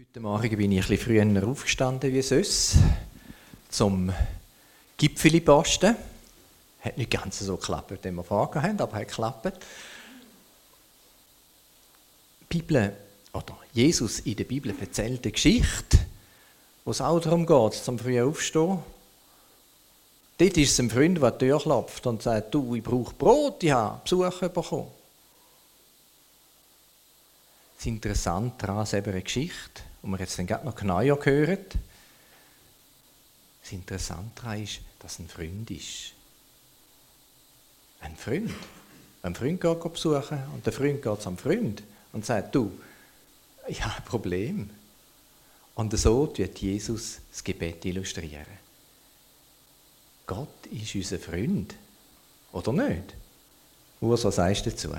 Heute Morgen bin ich ein bisschen früher aufgestanden wie sonst, zum Gipfeli posten. Hat nicht ganz so geklappt, wie wir vorgehabt haben, aber hat geklappt. Die Bibel, oder Jesus in der Bibel erzählt eine Geschichte, wo es auch darum geht, zum frühen Aufstehen. Dort ist es ein Freund, der die Tür klopft und sagt, du, ich brauche Brot, ich habe Besuch bekommen. Das Interessante daran ist eben eine Geschichte, die wir jetzt dann gerade noch genauer hören. Das Interessante daran ist, dass ein Freund ist. Ein Freund. Ein Freund geht besuchen und der Freund geht zum Freund und sagt, du, ich habe ein Problem. Und so wird Jesus das Gebet illustrieren. Gott ist unser Freund. Oder nicht? Urs, was sagst du dazu?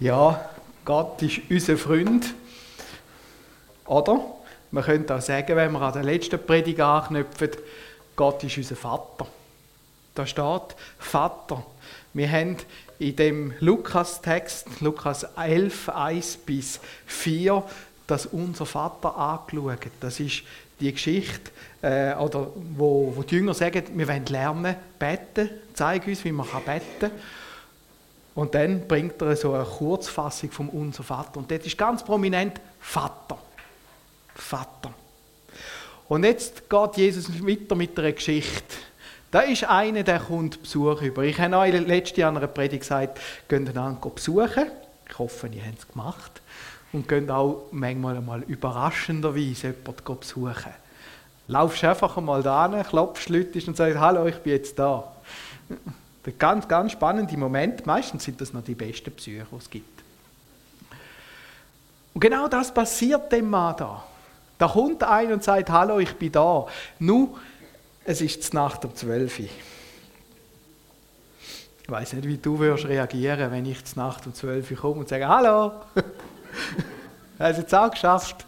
Ja, Gott ist unser Freund. Oder? Man könnte auch sagen, wenn wir an der letzten Predigt anknüpfen, Gott ist unser Vater. Da steht Vater. Wir haben in dem Lukas-Text, Lukas 11, 1 bis 4, das unser Vater angeschaut. Das ist die Geschichte, äh, oder wo, wo die Jünger sagen, wir wollen lernen, beten, zeig uns, wie man beten kann. Und dann bringt er so eine Kurzfassung vom Unser Vater. Und dort ist ganz prominent Vater. Vater. Und jetzt geht Jesus weiter mit einer Geschichte. Da ist einer, der kommt Besuch über. Ich habe euch letztes Jahr in einer Predigt gesagt, geht einander besuchen. Ich hoffe, ihr habt es gemacht. Und geht auch manchmal einmal überraschenderweise jemanden besuchen. Laufst einfach einmal da hin, klopfst Leute und sagst, hallo, ich bin jetzt da. Der ganz, ganz spannende Moment. Meistens sind das noch die besten Psyche, die es gibt. Und genau das passiert dem Mann da. Da kommt einer und sagt, hallo, ich bin da. Nu, es ist Nacht um 12 Uhr. Ich weiß nicht, wie du würdest reagieren, wenn ich Nacht um 12 Uhr komme und sage, hallo. Hast du es auch geschafft?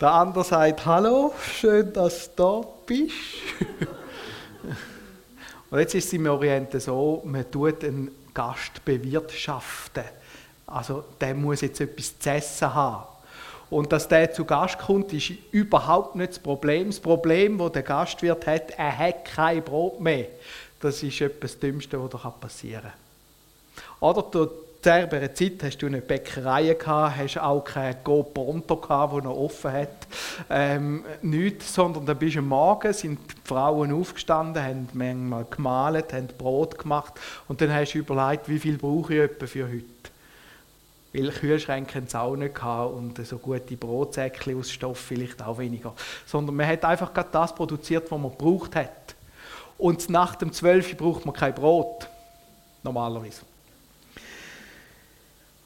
Der andere sagt, hallo, schön, dass du da bist. Und jetzt ist es im Orient so, man tut einen Gast bewirtschaften. Also der muss jetzt etwas zu essen haben. Und dass der zu Gast kommt, ist überhaupt nicht das Problem. Das Problem, das der Gastwirt hat, er hat kein Brot mehr. Das ist etwas das Dümmste, was passieren kann. Oder zu dieser Zeit hast du eine Bäckerei gehabt, hast auch kein Go Ponto gehabt, der noch offen hat. Ähm, nichts, sondern da bist du am Morgen, sind die Frauen aufgestanden, haben manchmal gemalt, haben Brot gemacht und dann hast du überlegt, wie viel brauche ich etwa für heute. Weil Kühlschränke hatten es auch nicht gehabt und so gute Brotsäckchen aus Stoff vielleicht auch weniger. Sondern man hat einfach gerade das produziert, was man gebraucht hat. Und nach dem 12 braucht man kein Brot. Normalerweise.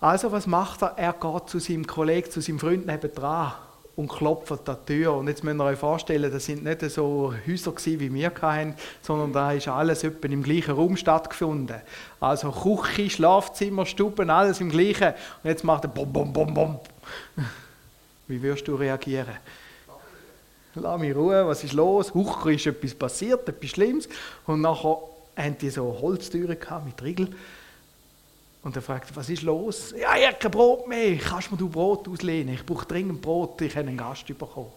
Also was macht er? Er geht zu seinem Kollegen, zu seinem Freund nebendran und klopft an die Tür. Und jetzt müsst ihr euch vorstellen, das sind nicht so Häuser gewesen, wie wir hatten, sondern da ist alles etwa im gleichen Raum stattgefunden. Also Küche, Schlafzimmer, Stuben, alles im gleichen. Und jetzt macht er bom, bom, bom, bom. Wie würdest du reagieren? Lass mich ruhen, was ist los? Huch, ist etwas passiert, etwas Schlimmes. Und nachher haben die so Holztüren mit Riegel. Und er fragt, was ist los? Ja, ich habe kein Brot mehr. Kannst du mir Brot auslehnen? Ich brauche dringend Brot. Ich habe einen Gast bekommen.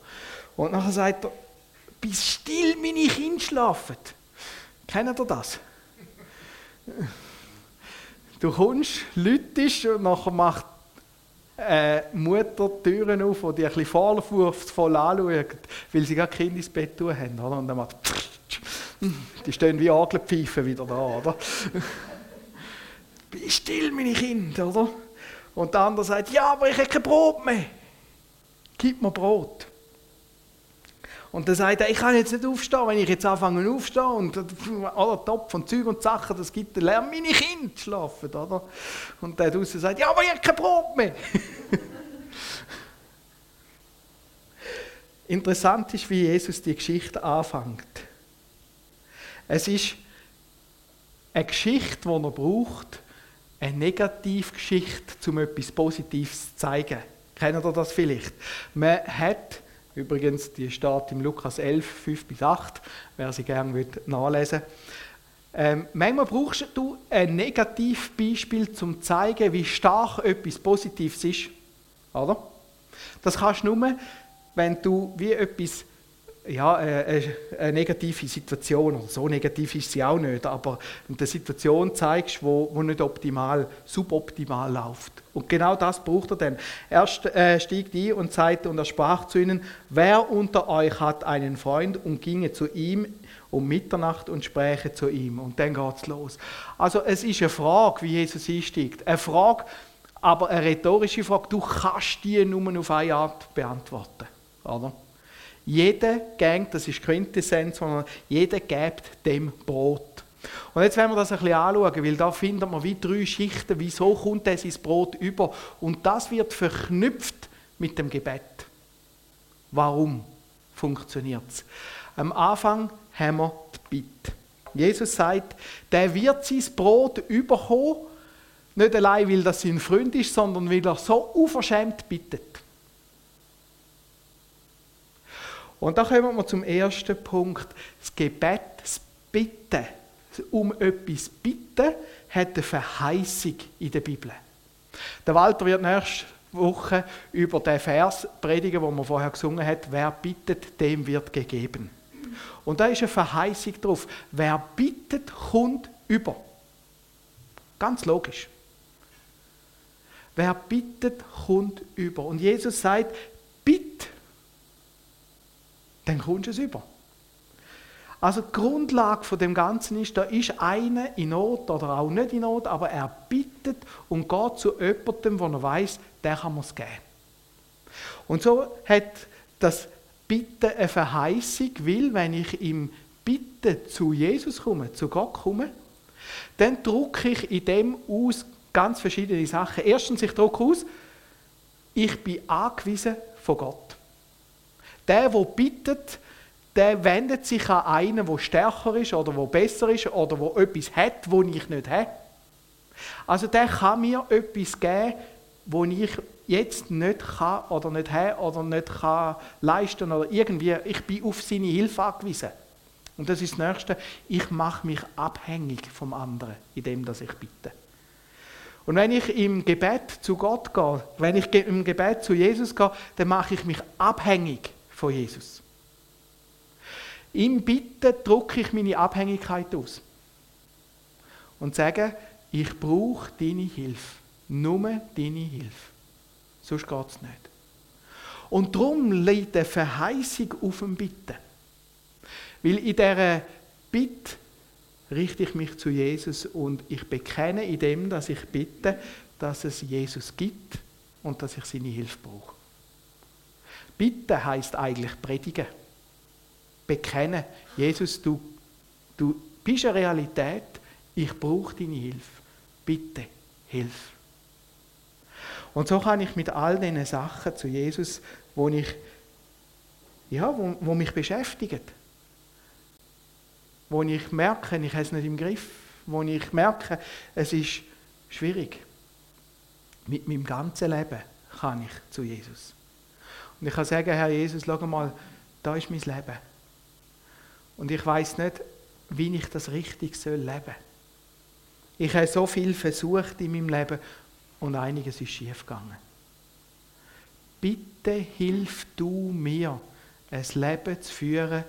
Und nachher sagt er, bis still meine Kinder schlafen. Kennt ihr das? Du kommst, lütest und nachher macht äh, Mutter die Türen auf, die dich ein bisschen vorwurfsvoll anschauen, weil sie gar Kinder ins Bett tun haben. Oder? Und dann macht die stehen wie Angelpfeifen wieder da, oder? Bin still, meine Kinder, oder? Und der andere sagt, ja, aber ich habe kein Brot mehr. Gib mir Brot. Und dann sagt er, ich kann jetzt nicht aufstehen, wenn ich jetzt anfange aufstehen und aller Topf und Zeug und Sachen, das gibt, dann lernen meine Kinder schlafen, oder? Und der draußen sagt, ja, aber ich habe kein Brot mehr. Interessant ist, wie Jesus die Geschichte anfängt. Es ist eine Geschichte, die er braucht, eine Negativgeschichte, um etwas Positives zu zeigen. Kennen ihr das vielleicht? Man hat, übrigens, die steht im Lukas 11, 5 bis 8, wer sie gerne nachlesen ähm, Manchmal brauchst du ein Negativbeispiel, um zu zeigen, wie stark etwas Positives ist. Oder? Das kannst du nur, wenn du wie etwas ja, eine, äh, äh, eine, negative Situation, oder so negativ ist sie auch nicht, aber eine Situation zeigst, wo, wo nicht optimal, suboptimal läuft. Und genau das braucht er dann. Er äh, stieg ein und sagte und er sprach zu ihnen, wer unter euch hat einen Freund und ginge zu ihm um Mitternacht und spräche zu ihm. Und dann geht es los. Also es ist eine Frage, wie Jesus einsteigt. Eine Frage, aber eine rhetorische Frage. Du kannst die nur auf eine Art beantworten. Oder? Jeder gängt, das ist Quintessenz, sondern jeder gibt dem Brot. Und jetzt werden wir das ein bisschen anschauen, weil da findet man wie drei Schichten, wieso kommt er sein Brot über. Und das wird verknüpft mit dem Gebet. Warum funktioniert es? Am Anfang haben wir die Bitte. Jesus sagt, der wird sein Brot überkommen, nicht allein, weil das sein Freund ist, sondern weil er so unverschämt bittet. Und da kommen wir zum ersten Punkt. Das Gebet, das Bitten, um etwas bitten, hat eine Verheißung in der Bibel. Der Walter wird nächste Woche über den Vers predigen, wo man vorher gesungen hat, wer bittet, dem wird gegeben. Und da ist eine Verheißung drauf. Wer bittet, kommt über. Ganz logisch. Wer bittet, kommt über. Und Jesus sagt, bitt dann kommst du es über. Also die Grundlage von dem Ganzen ist, da ist einer in Not oder auch nicht in Not, aber er bittet und geht zu jemandem, wo er weiß, der kann mir es geben. Und so hat das Bitten eine Verheißung, weil wenn ich im Bitten zu Jesus komme, zu Gott komme, dann drücke ich in dem aus ganz verschiedene Sachen. Erstens, ich drücke aus, ich bin angewiesen von Gott. Der, der bittet, der wendet sich an einen, der stärker ist oder der besser ist oder der etwas hat, wo ich nicht habe. Also der kann mir etwas geben, wo ich jetzt nicht kann oder nicht habe oder nicht kann leisten oder irgendwie, ich bin auf seine Hilfe angewiesen. Und das ist das Nächste, ich mache mich abhängig vom anderen, indem dass ich bitte. Und wenn ich im Gebet zu Gott gehe, wenn ich im Gebet zu Jesus gehe, dann mache ich mich abhängig von Jesus. Im Bitten drücke ich meine Abhängigkeit aus und sage, ich brauche deine Hilfe. Nur deine Hilfe. Sonst geht es nicht. Und darum liegt eine Verheißung auf dem Bitten. Weil in dieser Bitte richte ich mich zu Jesus und ich bekenne in dem, dass ich bitte, dass es Jesus gibt und dass ich seine Hilfe brauche. Bitten heißt eigentlich predigen. Bekennen. Jesus, du, du bist eine Realität. Ich brauche deine Hilfe. Bitte, hilf. Und so kann ich mit all diesen Sachen zu Jesus, wo ich ja, wo, wo mich beschäftigen, wo ich merke, ich habe es nicht im Griff, wo ich merke, es ist schwierig. Mit meinem ganzen Leben kann ich zu Jesus. Und ich kann sagen, Herr Jesus, schau mal, da ist mein Leben. Und ich weiß nicht, wie ich das richtig soll leben. Ich habe so viel versucht in meinem Leben und einiges ist schief gegangen. Bitte hilf du mir, ein Leben zu führen,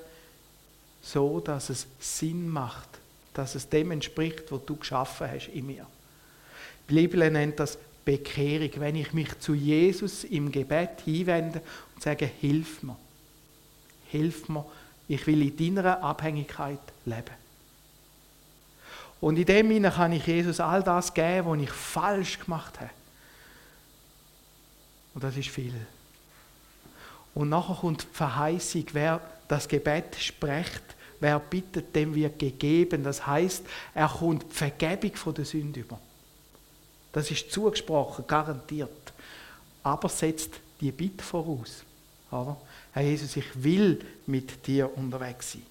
so dass es Sinn macht, dass es dem entspricht, was du geschaffen hast in mir. Die Bibel nennt das Bekehrung, wenn ich mich zu Jesus im Gebet hinwende und sage, hilf mir, hilf mir, ich will in deiner Abhängigkeit leben. Und in dem Sinne kann ich Jesus all das geben, was ich falsch gemacht habe. Und das ist viel. Und nachher kommt die Verheißung, wer das Gebet spricht, wer bittet, dem wird gegeben. Das heißt, er kommt die Vergebung von der Sünde über. Das ist zugesprochen, garantiert. Aber setzt die Bitte voraus. Oder? Herr Jesus, ich will mit dir unterwegs sein.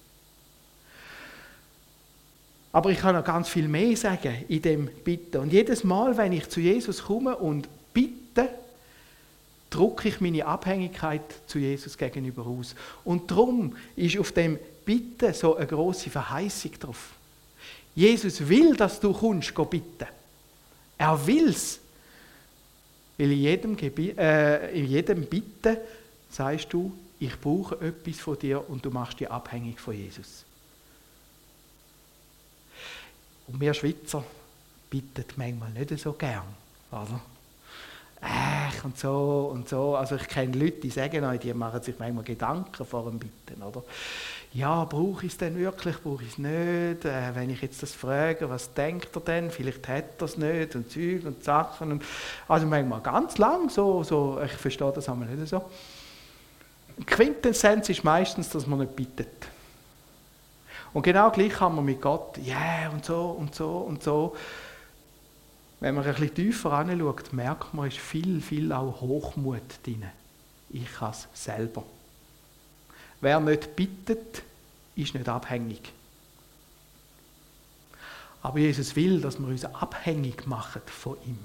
Aber ich kann noch ganz viel mehr sagen in dem Bitten. Und jedes Mal, wenn ich zu Jesus komme und bitte, drücke ich meine Abhängigkeit zu Jesus gegenüber aus. Und darum ist auf dem Bitten so eine große Verheißung drauf. Jesus will, dass du kommst, go bitten. Er will's. Weil in jedem, Gebi äh, in jedem Bitten sagst du, ich brauche etwas von dir und du machst dich abhängig von Jesus. Und wir Schweizer bitten manchmal nicht so gern. Oder? Ach, und so und so. Also ich kenne Leute, die sagen euch, die machen sich manchmal Gedanken vor dem Bitten, oder? Ja, brauche ich es denn wirklich, brauche ich es nicht? Äh, wenn ich jetzt das frage, was denkt er denn? Vielleicht hat er es nicht und Zeug und Sachen. Und also manchmal ganz lang so, so ich verstehe das einmal nicht so. Quintessenz ist meistens, dass man nicht bittet. Und genau gleich haben wir mit Gott, ja yeah, und so und so und so. Wenn man ein bisschen tiefer anschaut, merkt man, ist viel, viel auch Hochmut drin. Ich kann es selber. Wer nicht bittet, ist nicht abhängig. Aber Jesus will, dass wir uns abhängig machen von ihm.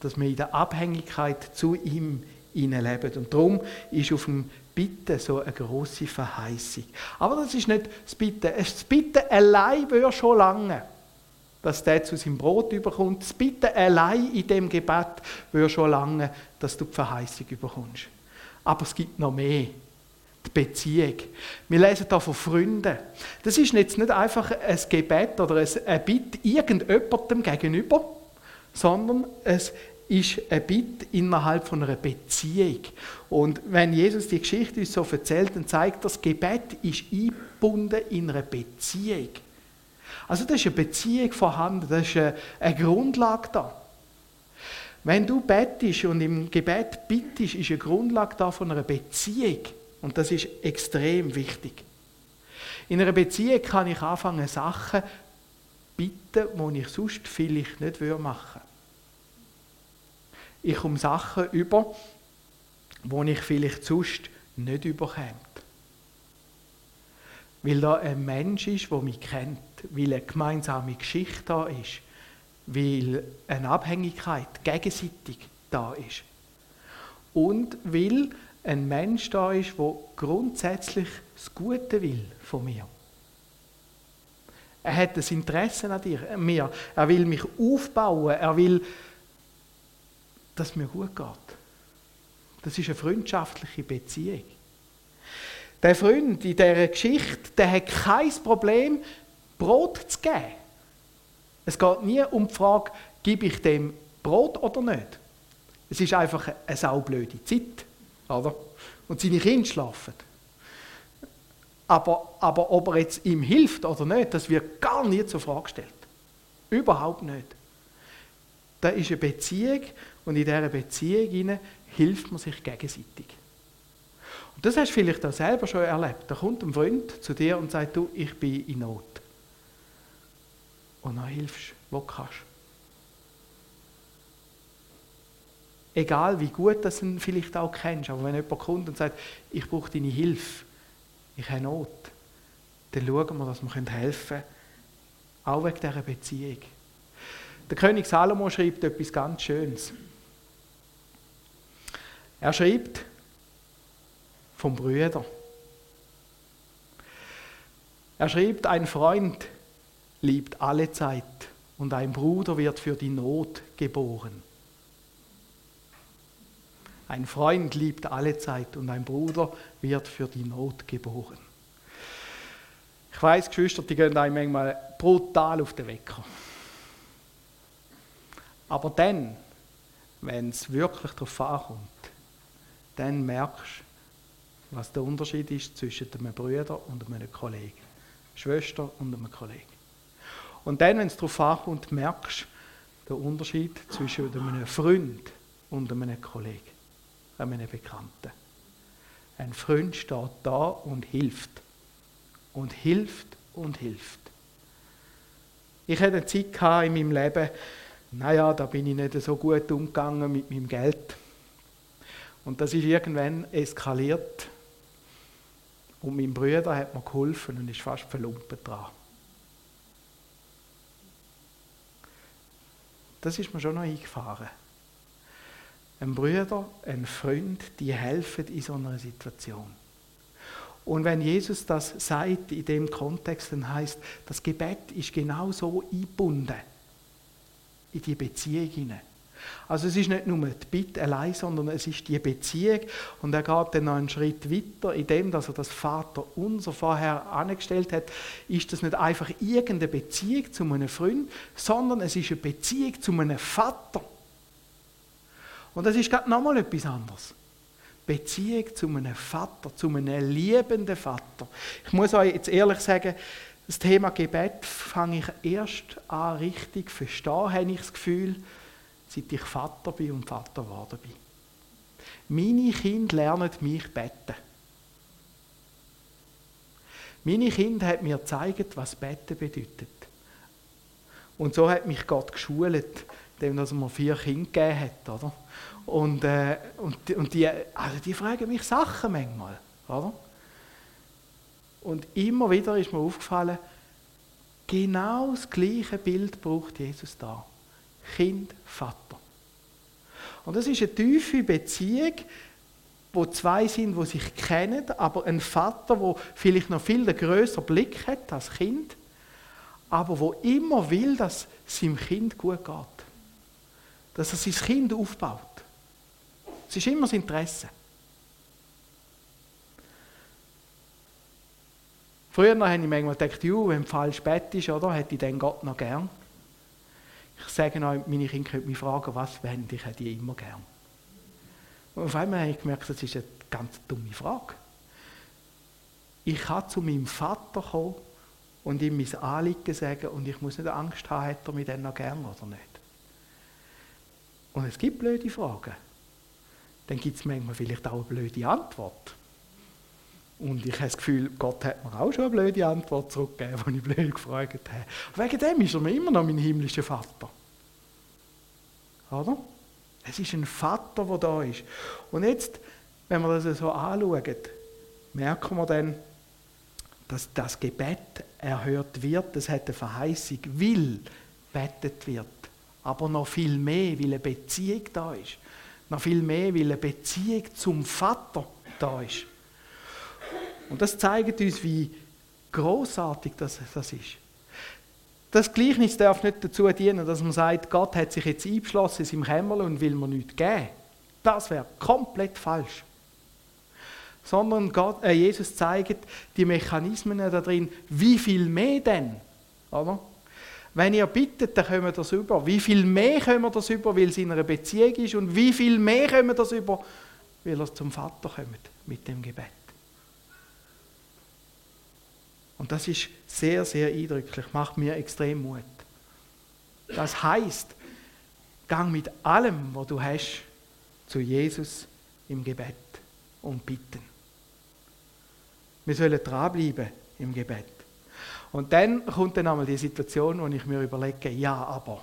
Dass wir in der Abhängigkeit zu ihm leben. Und darum ist auf dem Bitten so eine große Verheißung. Aber das ist nicht das Bitten. Das Bitten allein wäre schon lange dass der zu seinem Brot überkommt. Das Bitten allein in dem Gebet würde schon lange, dass du die Verheißung überkommst. Aber es gibt noch mehr. Die Beziehung. Wir lesen da von Freunden. Das ist jetzt nicht einfach ein Gebet oder ein Bitt irgendjemandem gegenüber, sondern es ist ein Bitt innerhalb von einer Beziehung. Und wenn Jesus die Geschichte uns so erzählt, dann zeigt das Gebet ist eingebunden in einer Beziehung. Also da ist eine Beziehung vorhanden, da ist eine, eine Grundlage da. Wenn du bettest und im Gebet bittest, ist eine Grundlage da von einer Beziehung. Und das ist extrem wichtig. In einer Beziehung kann ich anfangen, Sachen bitten, die ich sonst vielleicht nicht machen würde. Ich komme Sachen über, die ich vielleicht sonst nicht überkäme. Weil da ein Mensch ist, der mich kennt weil eine gemeinsame Geschichte da ist, weil eine Abhängigkeit gegenseitig da ist und weil ein Mensch da ist, der grundsätzlich das Gute will von mir. Er hat das Interesse an dir, an mir. Er will mich aufbauen. Er will, dass es mir gut geht. Das ist eine freundschaftliche Beziehung. Der Freund in dieser Geschichte, der hat kein Problem Brot zu geben. Es geht nie um die Frage, gebe ich dem Brot oder nicht. Es ist einfach eine saublöde Zeit. Oder? Und seine Kinder schlafen. Aber, aber ob er jetzt ihm hilft oder nicht, das wird gar nie zur Frage gestellt. Überhaupt nicht. Da ist eine Beziehung und in dieser Beziehung hilft man sich gegenseitig. Und das hast du vielleicht auch selber schon erlebt. Da kommt ein Freund zu dir und sagt, du, ich bin in Not und dann hilfst, wo du kannst. Egal wie gut du ihn vielleicht auch kennst, aber wenn jemand kommt und sagt, ich brauche deine Hilfe, ich habe Not, dann schauen wir, dass wir helfen können, auch wegen dieser Beziehung. Der König Salomo schreibt etwas ganz Schönes. Er schreibt vom Brüder. Er schreibt, ein Freund liebt alle Zeit und ein Bruder wird für die Not geboren. Ein Freund liebt alle Zeit und ein Bruder wird für die Not geboren. Ich weiß, Geschwister, die gehen einem manchmal brutal auf den Wecker. Aber dann, wenn es wirklich darauf ankommt, dann merkst du, was der Unterschied ist zwischen einem Bruder und einem Kollegen. Schwester und einem Kollegen. Und dann, wenn es darauf ankommt, merkst du den Unterschied zwischen einem Freund und einem Kollegen, einem Bekannten. Ein Freund steht da und hilft. Und hilft und hilft. Ich hatte eine Zeit in meinem Leben, naja, da bin ich nicht so gut umgegangen mit meinem Geld. Und das ist irgendwann eskaliert. Und mein Bruder hat mir geholfen und ist fast verlumpen dran. Das ist mir schon noch eingefahren. Ein Bruder, ein Freund, die helfen in so einer Situation. Und wenn Jesus das sagt in dem Kontext, dann heißt das Gebet ist genau so eingebunden in die Beziehung hinein. Also es ist nicht nur die Bitte allein, sondern es ist die Beziehung. Und er geht dann noch einen Schritt weiter, indem dass er das Vater unser vorher angestellt hat, ist das nicht einfach irgendeine Beziehung zu einem Freund, sondern es ist eine Beziehung zu einem Vater. Und das ist gerade nochmal etwas anderes. Beziehung zu einem Vater, zu einem liebenden Vater. Ich muss euch jetzt ehrlich sagen, das Thema Gebet fange ich erst an richtig verstehen, habe ich das Gefühl, seit ich Vater bin und Vater geworden bin. Meine Kinder lernen mich beten. Meine Kinder haben mir gezeigt, was Beten bedeutet. Und so hat mich Gott geschult, indem er mir vier Kinder gegeben hat. Oder? Und, äh, und, und die, also die fragen mich Sachen manchmal. Oder? Und immer wieder ist mir aufgefallen, genau das gleiche Bild braucht Jesus da. Kind, Vater. Und das ist eine tiefe Beziehung, wo zwei sind, wo sich kennen, aber ein Vater, wo vielleicht noch viel größer Blick hat als Kind, aber wo immer will, dass es seinem Kind gut geht, dass er sein Kind aufbaut. Es ist immer das Interesse. Früher habe ich manchmal gedacht, wenn falsch Bett ist, oder, hätte ich den Gott noch gern. Ich sage euch, meine Kinder können mich fragen, was wollen, ich hätte die immer gern. Und auf einmal habe ich gemerkt, das ist eine ganz dumme Frage. Ich kann zu meinem Vater kommen und ihm mein Anliegen sagen und ich muss nicht Angst haben, hat er mich dann noch gern oder nicht. Und es gibt blöde Fragen. Dann gibt es manchmal vielleicht auch eine blöde Antwort. Und ich habe das Gefühl, Gott hat mir auch schon eine blöde Antwort zurückgegeben, als ich blöd gefragt habe. Wegen dem ist er mir immer noch mein himmlischer Vater. Oder? Es ist ein Vater, der da ist. Und jetzt, wenn wir das so anschauen, merken wir dann, dass das Gebet erhört wird. Es hat eine Verheißung, will betet wird. Aber noch viel mehr, weil eine Beziehung da ist. Noch viel mehr, weil eine Beziehung zum Vater da ist. Und das zeigt uns, wie großartig das, das ist. Das Gleichnis darf nicht dazu dienen, dass man sagt, Gott hat sich jetzt eingeschlossen in seinem Kämmerlein und will mir nichts geben. Das wäre komplett falsch. Sondern Gott, äh, Jesus zeigt die Mechanismen da drin, wie viel mehr denn? Oder? Wenn ihr bittet, dann kommen wir das über. Wie viel mehr können wir das über, weil es in einer Beziehung ist und wie viel mehr können wir das über, weil er zum Vater kommt mit dem Gebet. Und das ist sehr, sehr eindrücklich, macht mir extrem Mut. Das heißt, gang mit allem, was du hast, zu Jesus im Gebet und bitten. Wir sollen dranbleiben im Gebet. Und dann kommt dann einmal die Situation, wo ich mir überlege, ja, aber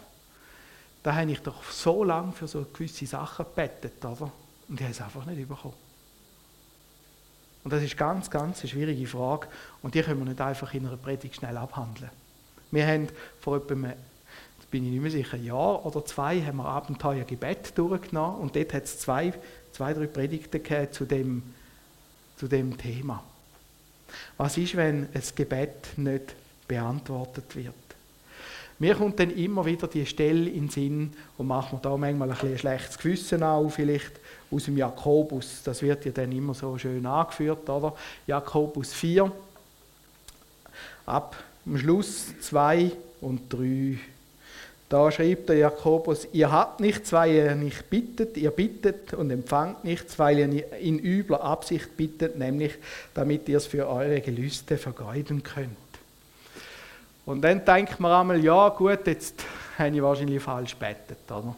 da habe ich doch so lange für so gewisse Sachen gebetet, oder? Und ich habe es einfach nicht bekommen. Und das ist ganz, ganz eine schwierige Frage und die können wir nicht einfach in einer Predigt schnell abhandeln. Wir haben vor etwa, jetzt bin ich nicht mehr sicher, ein Jahr oder zwei, haben wir Abenteuer Gebet durchgenommen und dort hat es zwei, zwei, drei Predigten zu dem, zu dem Thema. Was ist, wenn ein Gebet nicht beantwortet wird? Mir kommt dann immer wieder die Stelle in den Sinn und macht mir da manchmal ein, ein schlechtes Gewissen auf, vielleicht aus dem Jakobus. Das wird ja dann immer so schön angeführt, oder? Jakobus 4, ab am Schluss 2 und 3. Da schreibt der Jakobus, ihr habt nichts, weil ihr nicht bittet, ihr bittet und empfangt nichts, weil ihr in übler Absicht bittet, nämlich damit ihr es für eure Gelüste vergeuden könnt. Und dann denkt man einmal, ja gut, jetzt habe ich wahrscheinlich falsch betet. Oder?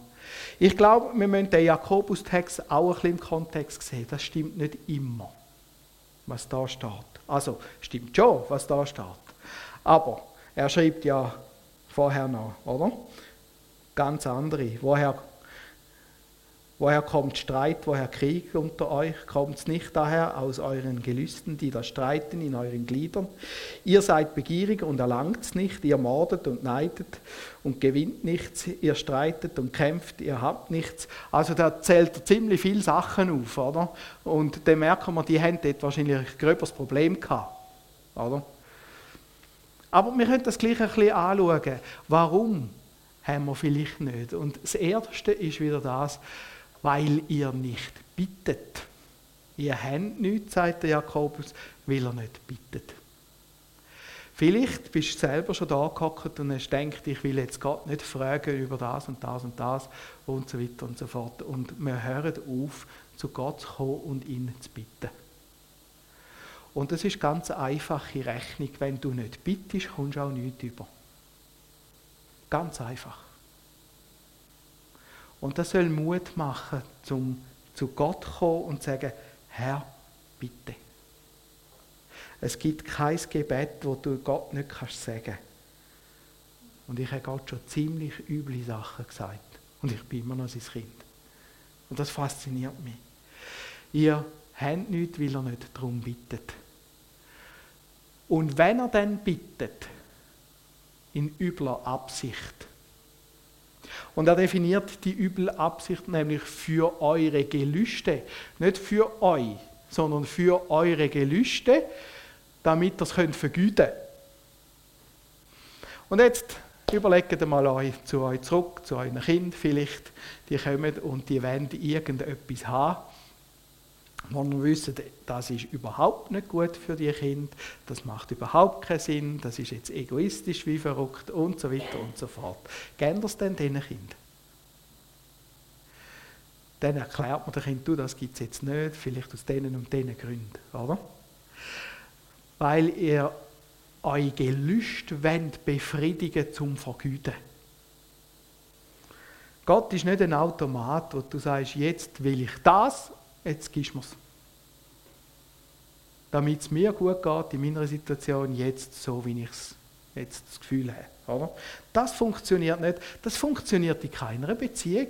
Ich glaube, wir müssen den Jakobus-Text auch ein bisschen im Kontext sehen. Das stimmt nicht immer, was da steht. Also, stimmt schon, was da steht. Aber er schreibt ja vorher noch, oder? Ganz andere. Woher Woher kommt Streit, woher Krieg unter euch? Kommt es nicht daher aus euren Gelüsten, die da streiten in euren Gliedern? Ihr seid begierig und erlangt es nicht, ihr mordet und neidet und gewinnt nichts, ihr streitet und kämpft, ihr habt nichts. Also da zählt ziemlich viele Sachen auf, oder? Und dann merken wir, die haben dort wahrscheinlich ein gröberes Problem gehabt, oder? Aber wir können das gleich ein bisschen anschauen. Warum haben wir vielleicht nicht? Und das Erste ist wieder das, weil ihr nicht bittet. Ihr habt nichts, sagt der Jakobus, weil er nicht bittet. Vielleicht bist du selber schon da gehockt und hast gedacht, ich will jetzt Gott nicht fragen über das und das und das und so weiter und so fort. Und wir hören auf, zu Gott zu kommen und ihn zu bitten. Und das ist ganz eine einfache Rechnung. Wenn du nicht bittest, kommst du auch nichts über. Ganz einfach. Und das soll Mut machen, zum zu Gott zu kommen und zu sagen, Herr, bitte. Es gibt kein Gebet, wo du Gott nicht kannst sagen. Und ich habe Gott schon ziemlich üble Sachen gesagt. Und ich bin immer noch sein Kind. Und das fasziniert mich. Ihr habt nichts, weil er nicht darum bittet. Und wenn er dann bittet, in übler Absicht, und er definiert die üble Absicht nämlich für eure Gelüste. Nicht für euch, sondern für eure Gelüste, damit ihr es könnt vergüten Und jetzt überlegt mal euch zu euch zurück, zu euren Kind vielleicht. Die kommen und die wollen irgendetwas haben wo wir wissen, das ist überhaupt nicht gut für die Kinder, das macht überhaupt keinen Sinn, das ist jetzt egoistisch wie verrückt und so weiter und so fort. Gehen das denn diesen Kindern? Dann erklärt man dem Kind, du, das gibt es jetzt nicht, vielleicht aus denen und diesen Gründen, oder? Weil ihr euch Gelüste wollt befriedigen zum Vergüten. Gott ist nicht ein Automat, wo du sagst, jetzt will ich das jetzt gibst du es. Damit es mir gut geht in meiner Situation, jetzt so, wie ich es jetzt das Gefühl habe. Oder? Das funktioniert nicht. Das funktioniert in keiner Beziehung.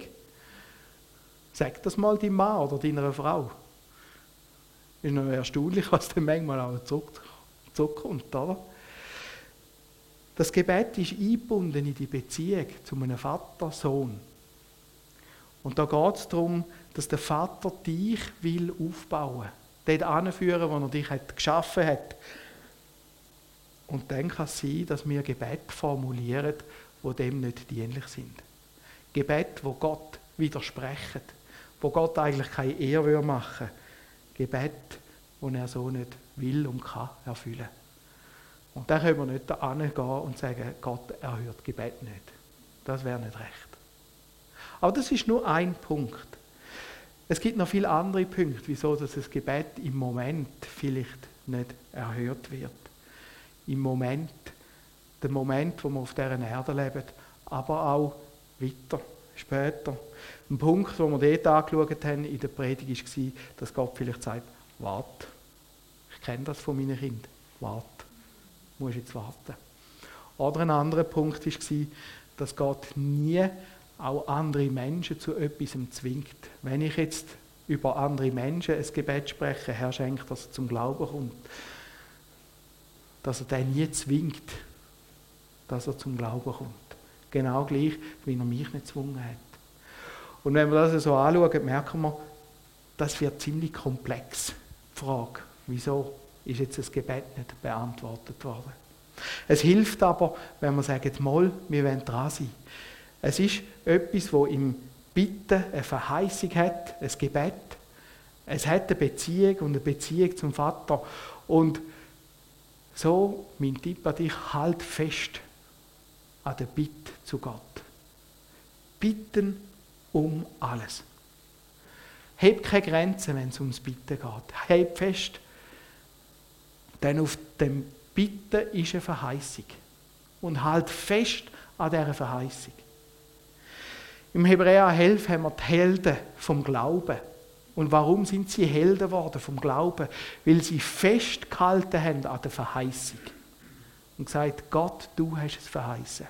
Sag das mal deinem Mann oder deiner Frau. Ist noch erstaunlich, was dann manchmal auch zurückkommt. Oder? Das Gebet ist eingebunden in die Beziehung zu einem Vater-Sohn. Und da geht es darum, dass der Vater dich will aufbauen will. Dort anführen, wo er dich hat geschaffen hat. Und dann kann es sein, dass wir Gebet formulieren, wo dem nicht dienlich sind. Gebet, wo Gott widersprechen, wo Gott eigentlich keine Ehre machen Gebet, wo er so nicht will und kann erfüllen. Und dann können wir nicht da gehen und sagen, Gott erhört Gebet nicht. Das wäre nicht recht. Aber das ist nur ein Punkt. Es gibt noch viele andere Punkte, wieso das Gebet im Moment vielleicht nicht erhört wird. Im Moment, der Moment, wo wir auf dieser Erde leben, aber auch weiter, später. Ein Punkt, den wir dort angeschaut haben in der Predigt, war, dass Gott vielleicht sagt, warte. Ich kenne das von meinen Kindern. Warte. Du musst jetzt warten. Oder ein anderer Punkt war, dass Gott nie auch andere Menschen zu etwas zwingt. Wenn ich jetzt über andere Menschen ein Gebet spreche, Herr schenkt, dass er zum Glauben kommt, dass er den nie zwingt, dass er zum Glauben kommt. Genau gleich, wie er mich nicht gezwungen hat. Und wenn wir das so anschauen, merken wir, das wird ziemlich komplex. Die Frage, wieso ist jetzt das Gebet nicht beantwortet worden? Es hilft aber, wenn wir sagen, mal, wir wollen dran sein. Es ist etwas, wo im Bitten eine Verheißung hat, ein Gebet. Es hat eine Beziehung und eine Beziehung zum Vater. Und so, mein Tipp an dich, halt fest an der Bitte zu Gott. Bitten um alles. Heb keine Grenzen, wenn es ums Bitten geht. Heb fest. Denn auf dem Bitten ist eine Verheißung. Und halt fest an dieser Verheißung. Im Hebräer 11 haben wir die Helden vom Glauben. Und warum sind sie Helden geworden vom Glauben? Weil sie festgehalten haben an der Verheißung. Und gesagt, Gott, du hast es verheißen.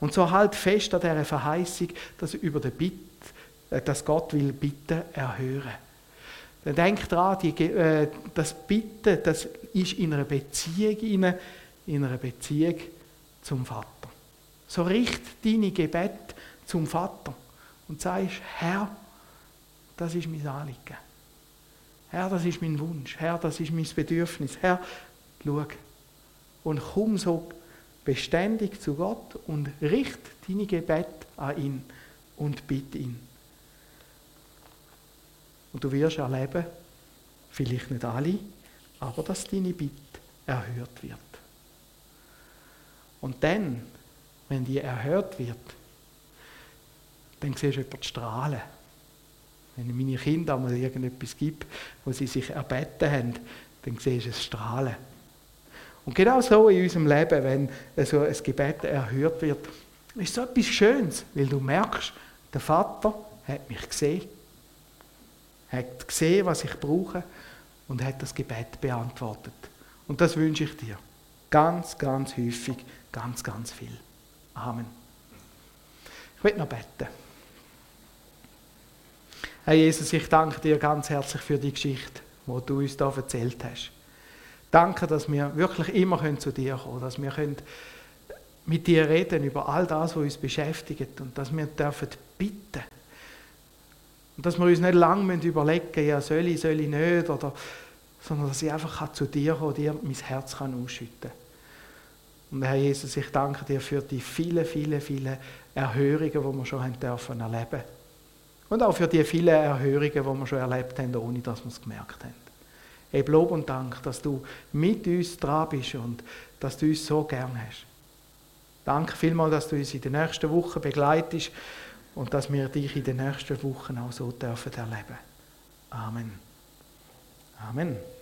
Und so halt fest an dieser Verheißung, dass über der Bitte äh, dass Gott will Bitten erhören. Dann denk dran, die, äh, das Bitten, das ist in einer Beziehung, in, in einer Beziehung zum Vater. So richt deine Gebet zum Vater und sagst, Herr, das ist mein Anliegen. Herr, das ist mein Wunsch. Herr, das ist mein Bedürfnis. Herr, schau. Und komm so beständig zu Gott und richt deine Gebet an ihn und bitte ihn. Und du wirst erleben, vielleicht nicht alle, aber dass deine Bitte erhört wird. Und dann, wenn die erhört wird, dann siehst du jemanden strahlen. Wenn meine Kinder einmal irgendetwas gibt, wo sie sich erbeten haben, dann siehst du es strahlen. Und genau so in unserem Leben, wenn so ein Gebet erhört wird, ist so etwas Schönes, weil du merkst, der Vater hat mich gesehen, hat gesehen, was ich brauche und hat das Gebet beantwortet. Und das wünsche ich dir. Ganz, ganz häufig, ganz, ganz viel. Amen. Ich will noch beten. Herr Jesus, ich danke dir ganz herzlich für die Geschichte, die du uns da erzählt hast. Danke, dass wir wirklich immer zu dir kommen können, dass wir können mit dir reden über all das, was uns beschäftigt und dass wir dürfen bitten. Und dass wir uns nicht lange überlegen ja, soll ich, soll ich nicht, oder, sondern dass ich einfach zu dir kommen dir mein Herz kann ausschütten Und Herr Jesus, ich danke dir für die vielen, vielen, vielen Erhörungen, die wir schon haben dürfen erleben Und auch für die vielen Erhörungen, die wir schon erlebt haben, ohne dass wir es gemerkt haben. Hey, Lob und Dank, dass du mit uns dran bist und dass du uns so gern hast. Danke vielmals, dass du uns in den nächsten Wochen begleitest und dass wir dich in den nächsten Wochen auch so dürfen erleben. Amen. Amen.